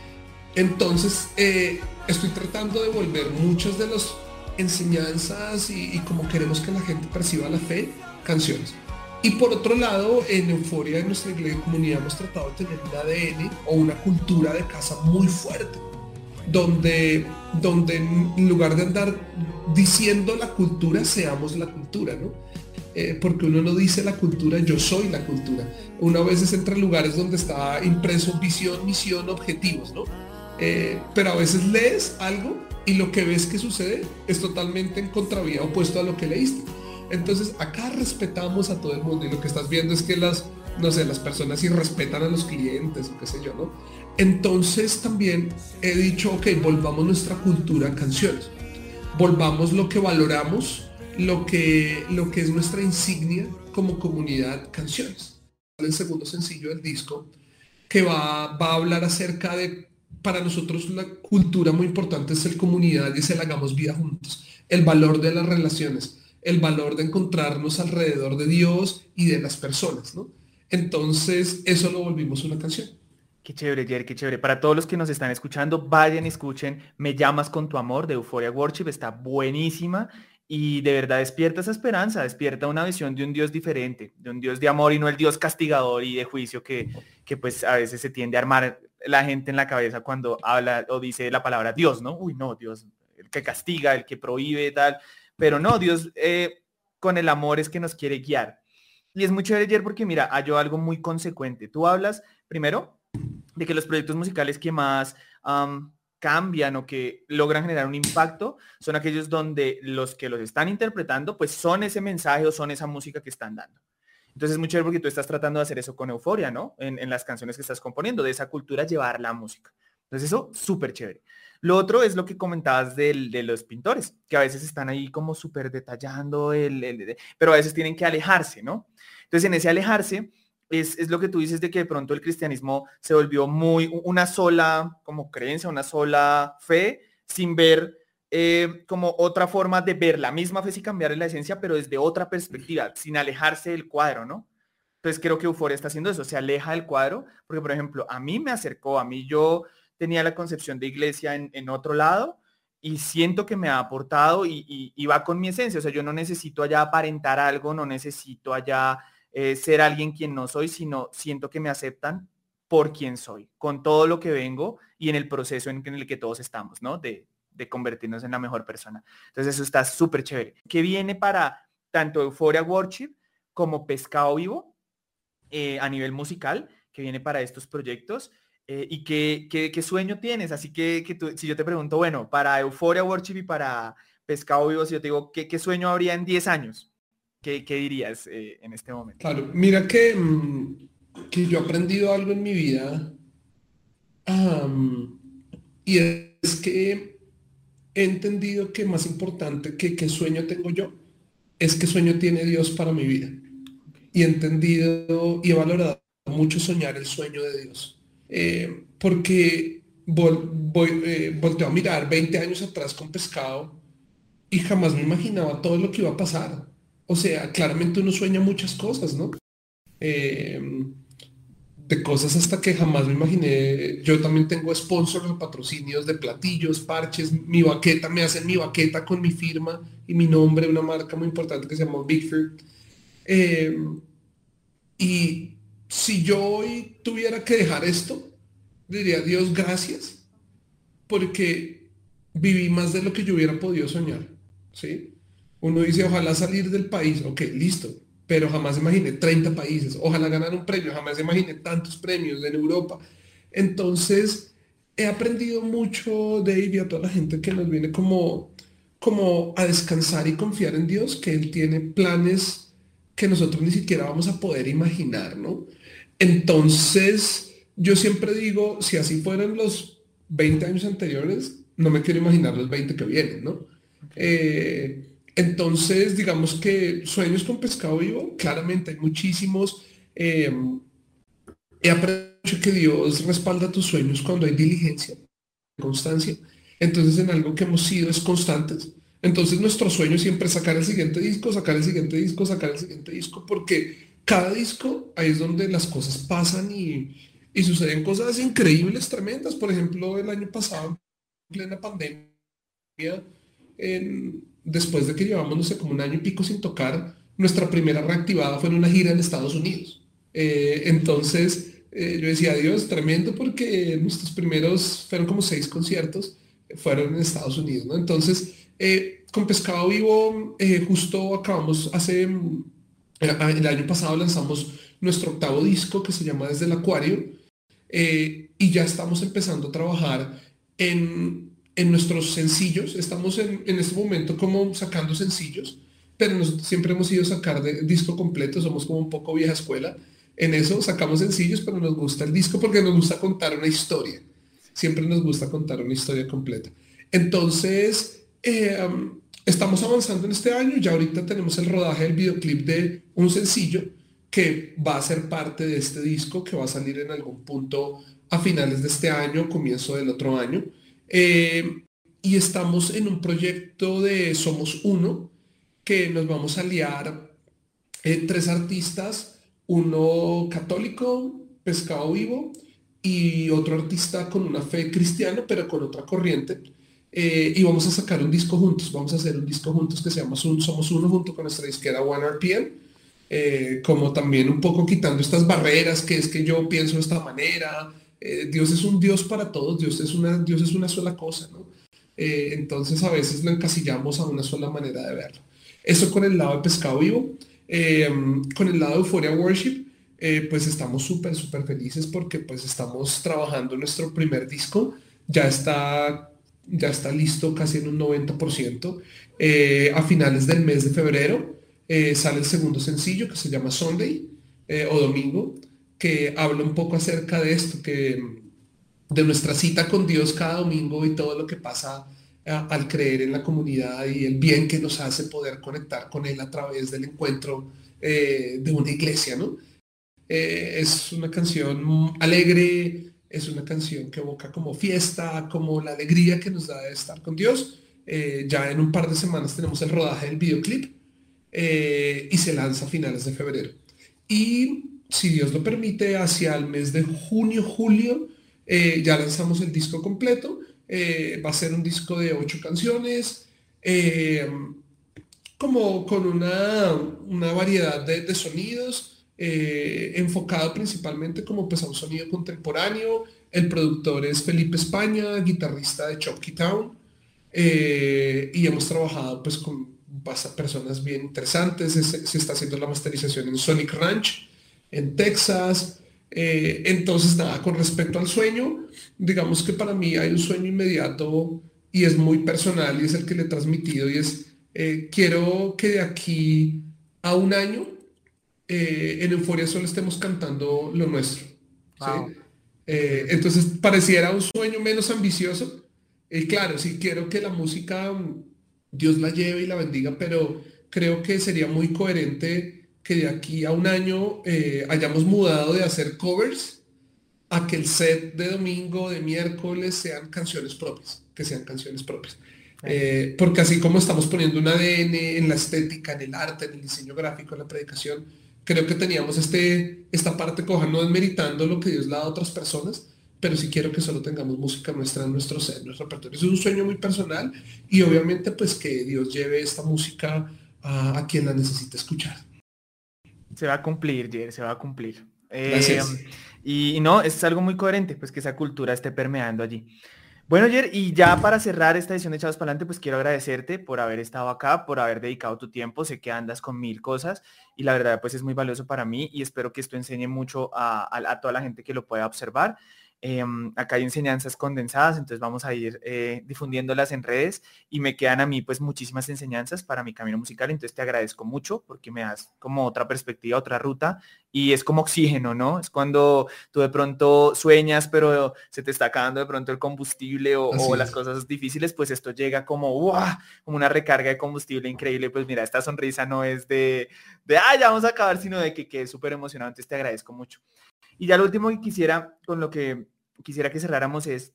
Entonces eh, estoy tratando de volver muchas de las enseñanzas y, como queremos que la gente perciba la fe, canciones. Y por otro lado, en Euforia de nuestra iglesia comunidad hemos tratado de tener un ADN o una cultura de casa muy fuerte donde, donde en lugar de andar diciendo la cultura, seamos la cultura, ¿no? Eh, porque uno no dice la cultura, yo soy la cultura. Uno a veces entra en lugares donde está impreso visión, misión, objetivos, ¿no? Eh, pero a veces lees algo y lo que ves que sucede es totalmente en contravía opuesto a lo que leíste. Entonces acá respetamos a todo el mundo y lo que estás viendo es que las, no sé, las personas irrespetan a los clientes o qué sé yo, ¿no? Entonces también he dicho, ok, volvamos nuestra cultura canciones. Volvamos lo que valoramos, lo que, lo que es nuestra insignia como comunidad, canciones. El segundo sencillo del disco, que va, va a hablar acerca de, para nosotros la cultura muy importante es el comunidad y es el hagamos vida juntos. El valor de las relaciones, el valor de encontrarnos alrededor de Dios y de las personas, ¿no? Entonces, eso lo volvimos una canción. Qué chévere, Jerry, qué chévere. Para todos los que nos están escuchando, vayan y escuchen Me llamas con tu amor de Euphoria Worship. Está buenísima y de verdad despierta esa esperanza, despierta una visión de un Dios diferente, de un Dios de amor y no el Dios castigador y de juicio que, que pues a veces se tiende a armar la gente en la cabeza cuando habla o dice la palabra Dios, ¿no? Uy, no, Dios, el que castiga, el que prohíbe, tal. Pero no, Dios eh, con el amor es que nos quiere guiar. Y es muy chévere, Jerry, porque mira, hay algo muy consecuente. Tú hablas, primero, de que los proyectos musicales que más cambian o que logran generar un impacto son aquellos donde los que los están interpretando pues son ese mensaje o son esa música que están dando. Entonces es muy chévere porque tú estás tratando de hacer eso con euforia, ¿no? En, las canciones que estás componiendo, de esa cultura llevar la música. Entonces eso, súper chévere. Lo otro es lo que comentabas de los pintores, que a veces están ahí como súper detallando, el, pero a veces tienen que alejarse, ¿no? Entonces en ese alejarse, es, lo que tú dices de que de pronto el cristianismo se volvió muy una sola como creencia, una sola fe, sin ver eh, como otra forma de ver la misma fe sin cambiar la esencia, pero desde otra perspectiva, sin alejarse del cuadro, ¿no? Entonces creo que Euforia está haciendo eso, se aleja del cuadro, porque por ejemplo, a mí me acercó, a mí yo tenía la concepción de iglesia en, otro lado y siento que me ha aportado y, y va con mi esencia, o sea, yo no necesito allá aparentar algo, no necesito allá eh, ser alguien quien no soy, sino siento que me aceptan por quien soy, con todo lo que vengo y en el proceso en, el que todos estamos, ¿no? De, convertirnos en la mejor persona. Entonces eso está súper chévere. ¿Qué viene para tanto Euphoria Worship como Pescado Vivo eh, a nivel musical? que viene para estos proyectos? Eh, ¿Y qué, qué, sueño tienes? Así que, si yo te pregunto, bueno, para Euphoria Worship y para Pescado Vivo, si yo te digo, ¿qué, qué sueño habría en 10 años? ¿Qué, dirías eh, en este momento? Claro, mira que, mm, que yo he aprendido algo en mi vida y es que he entendido que más importante que qué sueño tengo yo es qué sueño tiene Dios para mi vida. Y he entendido y he valorado mucho soñar el sueño de Dios. Eh, porque voy, eh, volteo a mirar 20 años atrás con pescado y jamás me imaginaba todo lo que iba a pasar. O sea, claramente uno sueña muchas cosas, ¿no? Eh, de cosas hasta que jamás me imaginé. Yo también tengo sponsors o patrocinios de platillos, parches, mi baqueta, me hacen mi baqueta con mi firma y mi nombre, una marca muy importante que se llama Bigford. Eh, y si yo hoy tuviera que dejar esto, diría Dios gracias, porque viví más de lo que yo hubiera podido soñar. ¿sí? Uno dice, ojalá salir del país, ok, listo, pero jamás imaginé 30 países, ojalá ganar un premio, jamás imaginé tantos premios en Europa. Entonces, he aprendido mucho, Dave, y a toda la gente que nos viene como, como a descansar y confiar en Dios, que Él tiene planes que nosotros ni siquiera vamos a poder imaginar, ¿no? Entonces, yo siempre digo, si así fueran los 20 años anteriores, no me quiero imaginar los 20 que vienen, ¿no? Eh, entonces, digamos que sueños con pescado vivo, claramente hay muchísimos. Eh, he aprendido que Dios respalda tus sueños cuando hay diligencia, constancia. Entonces, en algo que hemos sido es constantes. Entonces, nuestro sueño siempre es sacar el siguiente disco, sacar el siguiente disco, sacar el siguiente disco, porque cada disco ahí es donde las cosas pasan y, y suceden cosas increíbles, tremendas. Por ejemplo, el año pasado, en plena pandemia, en, después de que llevamos, no sé, como un año y pico sin tocar, nuestra primera reactivada fue en una gira en Estados Unidos. Eh, entonces, eh, yo decía, Dios, tremendo porque nuestros primeros, fueron como seis conciertos, fueron en Estados Unidos. Entonces, eh, con Pescado Vivo, justo acabamos, hace, el año pasado lanzamos nuestro octavo disco que se llama Desde el Acuario, y ya estamos empezando a trabajar en en nuestros sencillos, estamos en, en este momento como sacando sencillos, pero nosotros siempre hemos ido a sacar de disco completo, somos como un poco vieja escuela. En eso sacamos sencillos, pero nos gusta el disco porque nos gusta contar una historia. Siempre nos gusta contar una historia completa. Entonces, eh, estamos avanzando en este año. Ya ahorita tenemos el rodaje del videoclip de un sencillo que va a ser parte de este disco que va a salir en algún punto a finales de este año, comienzo del otro año. Eh, y estamos en un proyecto de Somos Uno, que nos vamos a liar eh, tres artistas, uno católico, pescado vivo, y otro artista con una fe cristiana, pero con otra corriente. Eh, y vamos a sacar un disco juntos, vamos a hacer un disco juntos que se llama Somos Uno junto con nuestra disquera One RPM, como también un poco quitando estas barreras que es que yo pienso de esta manera, eh, Dios es un Dios para todos, Dios es una, Dios es una sola cosa, ¿no? Eh, entonces a veces lo encasillamos a una sola manera de verlo. Eso con el lado de pescado vivo, eh, con el lado de Euphoria Worship, pues estamos súper, súper felices porque pues estamos trabajando nuestro primer disco, ya está, ya está listo casi en un 90%. a finales del mes de febrero sale el segundo sencillo que se llama Sunday o Domingo que habla un poco acerca de esto, que de nuestra cita con Dios cada domingo y todo lo que pasa al creer en la comunidad y el bien que nos hace poder conectar con Él a través del encuentro eh, de una iglesia, ¿no? Eh, es una canción alegre, es una canción que evoca como fiesta, como la alegría que nos da de estar con Dios. Eh, ya en un par de semanas tenemos el rodaje del videoclip y se lanza a finales de febrero. Y si Dios lo permite, hacia el mes de junio, julio, eh, ya lanzamos el disco completo. Eh, va a ser un disco de ocho canciones, eh, como con una, una variedad de, sonidos, enfocado principalmente como pues un sonido contemporáneo. El productor es Felipe España, guitarrista de Chopkey Town, y hemos trabajado pues con personas bien interesantes. Se está haciendo la masterización en Sonic Ranch, en Texas. Eh, entonces, nada, con respecto al sueño, digamos que para mí hay un sueño inmediato y es muy personal y es el que le he transmitido y es, eh, quiero que de aquí a un año eh, en Euforia solo estemos cantando lo nuestro. entonces, pareciera un sueño menos ambicioso. y claro, sí quiero que la música Dios la lleve y la bendiga, pero creo que sería muy coherente que de aquí a un año eh, hayamos mudado de hacer covers a que el set de domingo, de miércoles sean canciones propias, que sean canciones propias. Eh, porque así como estamos poniendo un ADN en la estética, en el arte, en el diseño gráfico, en la predicación, creo que teníamos este, esta parte coja, no desmeritando lo que Dios le da a otras personas, pero sí quiero que solo tengamos música nuestra en nuestro set, nuestro repertorio. Es un sueño muy personal y obviamente pues que Dios lleve esta música a, quien la necesite escuchar. Se va a cumplir, Jer, se va a cumplir. Eh, y, no, es algo muy coherente, pues que esa cultura esté permeando allí. Bueno, Jer, y ya para cerrar esta edición de Echados para adelante, pues quiero agradecerte por haber estado acá, por haber dedicado tu tiempo. Sé que andas con mil cosas y la verdad pues es muy valioso para mí y espero que esto enseñe mucho a, a toda la gente que lo pueda observar. Em, acá hay enseñanzas condensadas, entonces vamos a ir eh, difundiéndolas en redes y me quedan a mí pues muchísimas enseñanzas para mi camino musical, entonces te agradezco mucho porque me das como otra perspectiva, otra ruta y es como oxígeno, ¿no? Es cuando tú de pronto sueñas pero se te está acabando de pronto el combustible o, las cosas difíciles, pues esto llega como, como una recarga de combustible increíble, pues mira, esta sonrisa no es de, de, ah, ya vamos a acabar, sino de que, que es súper emocionante, entonces te agradezco mucho. Y ya lo último que quisiera, con lo que quisiera que cerráramos es,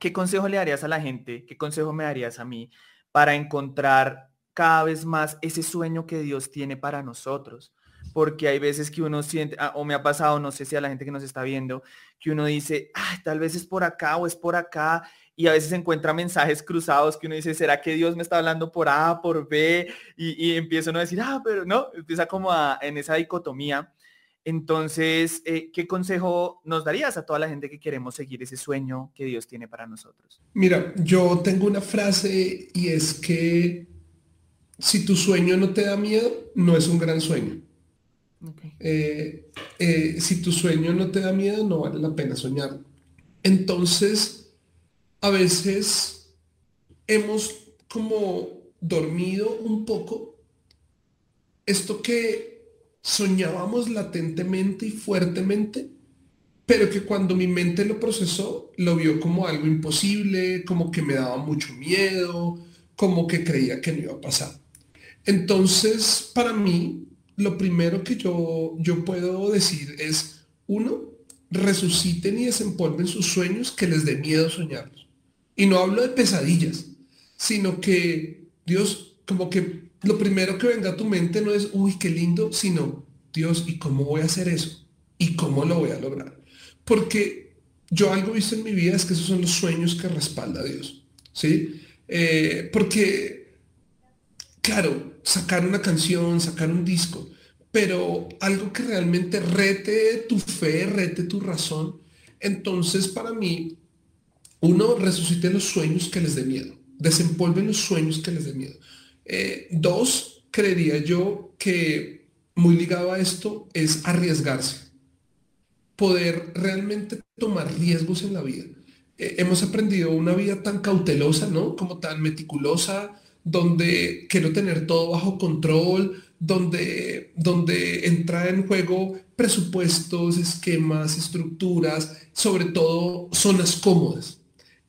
¿qué consejo le darías a la gente? ¿Qué consejo me darías a mí para encontrar cada vez más ese sueño que Dios tiene para nosotros? Porque hay veces que uno siente, ah, o me ha pasado, no sé si a la gente que nos está viendo, que uno dice, tal vez es por acá o es por acá, y a veces encuentra mensajes cruzados que uno dice, ¿será que Dios me está hablando por A, por B? Y, y empieza uno a decir, ah, pero no, empieza como en esa dicotomía. Entonces, eh, ¿qué consejo nos darías a toda la gente que queremos seguir ese sueño que Dios tiene para nosotros? Mira, yo tengo una frase y es que si tu sueño no te da miedo, no es un gran sueño. Eh, eh, si tu sueño no te da miedo, no vale la pena soñar. Entonces, a veces hemos como dormido un poco esto que soñábamos latentemente y fuertemente, pero que cuando mi mente lo procesó, lo vio como algo imposible, como que me daba mucho miedo, como que creía que no iba a pasar. Entonces, para mí, lo primero que yo, yo puedo decir es, uno, resuciten y desempolven sus sueños que les dé miedo soñarlos. Y no hablo de pesadillas, sino que Dios, como que lo primero que venga a tu mente no es, uy, qué lindo, sino, Dios, ¿y cómo voy a hacer eso? ¿Y cómo lo voy a lograr? Porque yo algo visto en mi vida es que esos son los sueños que respalda Dios. ¿Sí? Eh, porque, claro, sacar una canción, sacar un disco, pero algo que realmente rete tu fe, rete tu razón, entonces para mí, uno, resucite los sueños que les dé miedo, desempolven los sueños que les dé miedo. Eh, dos, creería yo que muy ligado a esto es arriesgarse. Poder realmente tomar riesgos en la vida. Eh, hemos aprendido una vida tan cautelosa, ¿no? Como tan meticulosa, donde quiero tener todo bajo control, donde, donde entra en juego presupuestos, esquemas, estructuras, sobre todo zonas cómodas.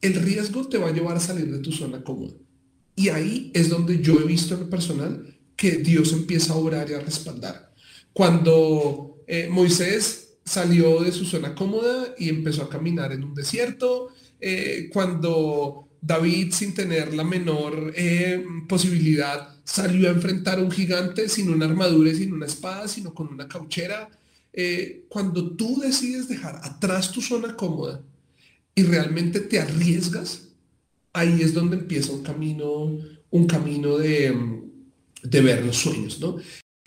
El riesgo te va a llevar a salir de tu zona cómoda. Y ahí es donde yo he visto en lo personal que Dios empieza a orar y a respaldar. Cuando eh, Moisés salió de su zona cómoda y empezó a caminar en un desierto, eh, cuando David, sin tener la menor eh, posibilidad, salió a enfrentar a un gigante sin una armadura sin una espada, sino con una cauchera. cuando tú decides dejar atrás tu zona cómoda y realmente te arriesgas, ahí es donde empieza un camino, un camino de, ver los sueños, ¿no?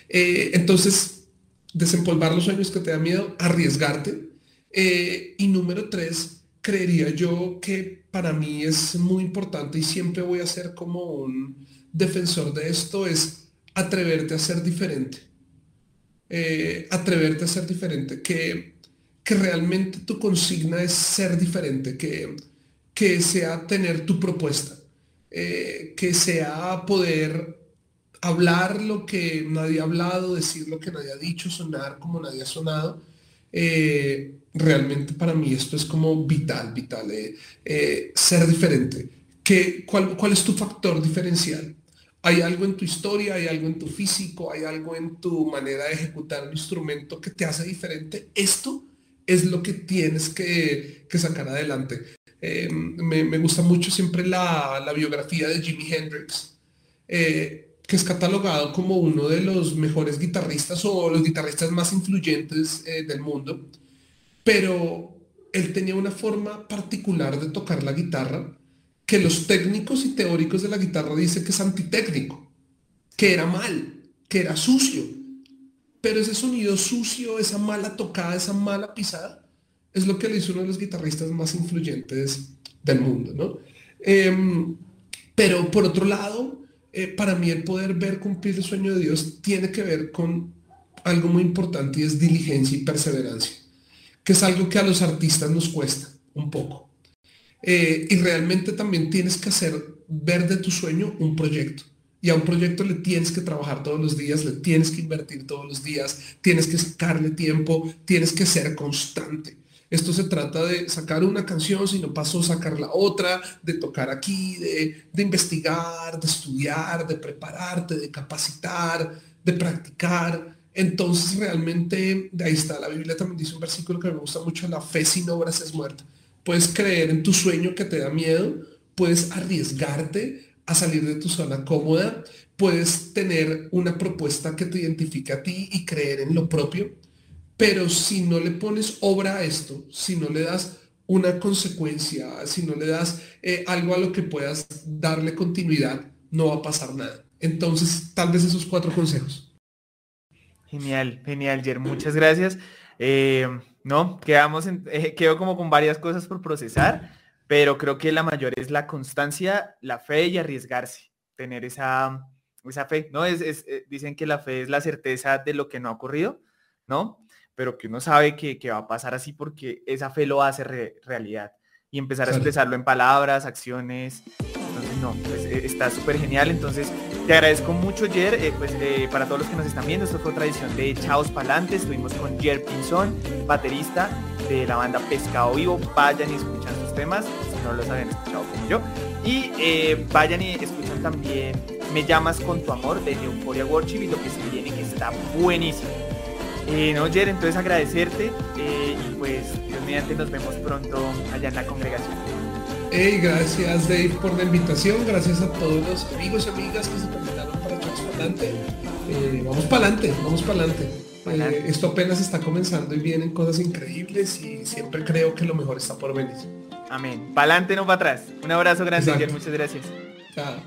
Eh, entonces, desempolvar los sueños que te da miedo, arriesgarte. Eh, y número tres, creería yo que para mí es muy importante y siempre voy a ser como un defensor de esto, es atreverte a ser diferente. Eh, atreverte a ser diferente, que, que realmente tu consigna es ser diferente, que que sea tener tu propuesta, eh, que sea poder hablar lo que nadie ha hablado, decir lo que nadie ha dicho, sonar como nadie ha sonado. Eh, realmente para mí esto es como vital, vital, eh, ser diferente. ¿Qué, cuál, ¿Cuál es tu factor diferencial? Hay algo en tu historia, hay algo en tu físico, hay algo en tu manera de ejecutar un instrumento que te hace diferente. Esto es lo que tienes que, sacar adelante. Eh, me, gusta mucho siempre la, biografía de Jimi Hendrix, eh, que es catalogado como uno de los mejores guitarristas o los guitarristas más influyentes eh, del mundo, pero él tenía una forma particular de tocar la guitarra que los técnicos y teóricos de la guitarra dicen que es antitécnico, que era mal, que era sucio. Pero ese sonido sucio, esa mala tocada, esa mala pisada, es lo que le hizo uno de los guitarristas más influyentes del mundo, ¿no? Em, pero por otro lado, eh, para mí el poder ver cumplir el sueño de Dios tiene que ver con algo muy importante y es diligencia y perseverancia, que es algo que a los artistas nos cuesta un poco. Eh, y realmente también tienes que hacer ver de tu sueño un proyecto. Y a un proyecto le tienes que trabajar todos los días, le tienes que invertir todos los días, tienes que sacarle tiempo, tienes que ser constante. Esto se trata de sacar una canción, si no pasó, sacar la otra, de tocar aquí, de, de investigar, de estudiar, de prepararte, de capacitar, de practicar. Entonces realmente, de ahí está, la Biblia también dice un versículo que me gusta mucho, la fe sin obras es muerta puedes creer en tu sueño que te da miedo, puedes arriesgarte a salir de tu zona cómoda, puedes tener una propuesta que te identifique a ti y creer en lo propio, pero si no le pones obra a esto, si no le das una consecuencia, si no le das eh, algo a lo que puedas darle continuidad, no va a pasar nada. Entonces, tal vez esos cuatro consejos. Genial, genial, Jer. Muchas gracias. Eh, ¿no? Quedamos en, eh, quedo como con varias cosas por procesar, pero creo que la mayor es la constancia, la fe y arriesgarse, tener esa, esa fe, ¿no? Es, dicen que la fe es la certeza de lo que no ha ocurrido, ¿no? Pero que uno sabe que, va a pasar así porque esa fe lo hace realidad y empezar a expresarlo en palabras, acciones. Entonces, no, pues, eh, está súper genial. Entonces, te agradezco mucho, Jer. Eh, pues, eh, para todos los que nos están viendo, esto fue otra edición de Chaos Palante. Estuvimos con Jer Pinzón, baterista de la banda Pescado Vivo. Vayan y escuchan sus temas, si no los habían escuchado como yo. Y vayan y escuchan también Me llamas con tu amor de Euphoria Worship y lo que se viene que está buenísimo. No, Jer, entonces agradecerte y pues Dios mediante nos vemos pronto allá en la congregación. Hey, gracias Dave por la invitación, gracias a todos los amigos y amigas que se conectaron para adelante. Eh, vamos para adelante, vamos para adelante. Eh, esto apenas está comenzando y vienen cosas increíbles y siempre creo que lo mejor está por venir. Amén. Para adelante, no para atrás. Un abrazo grande, muchas gracias. Chao.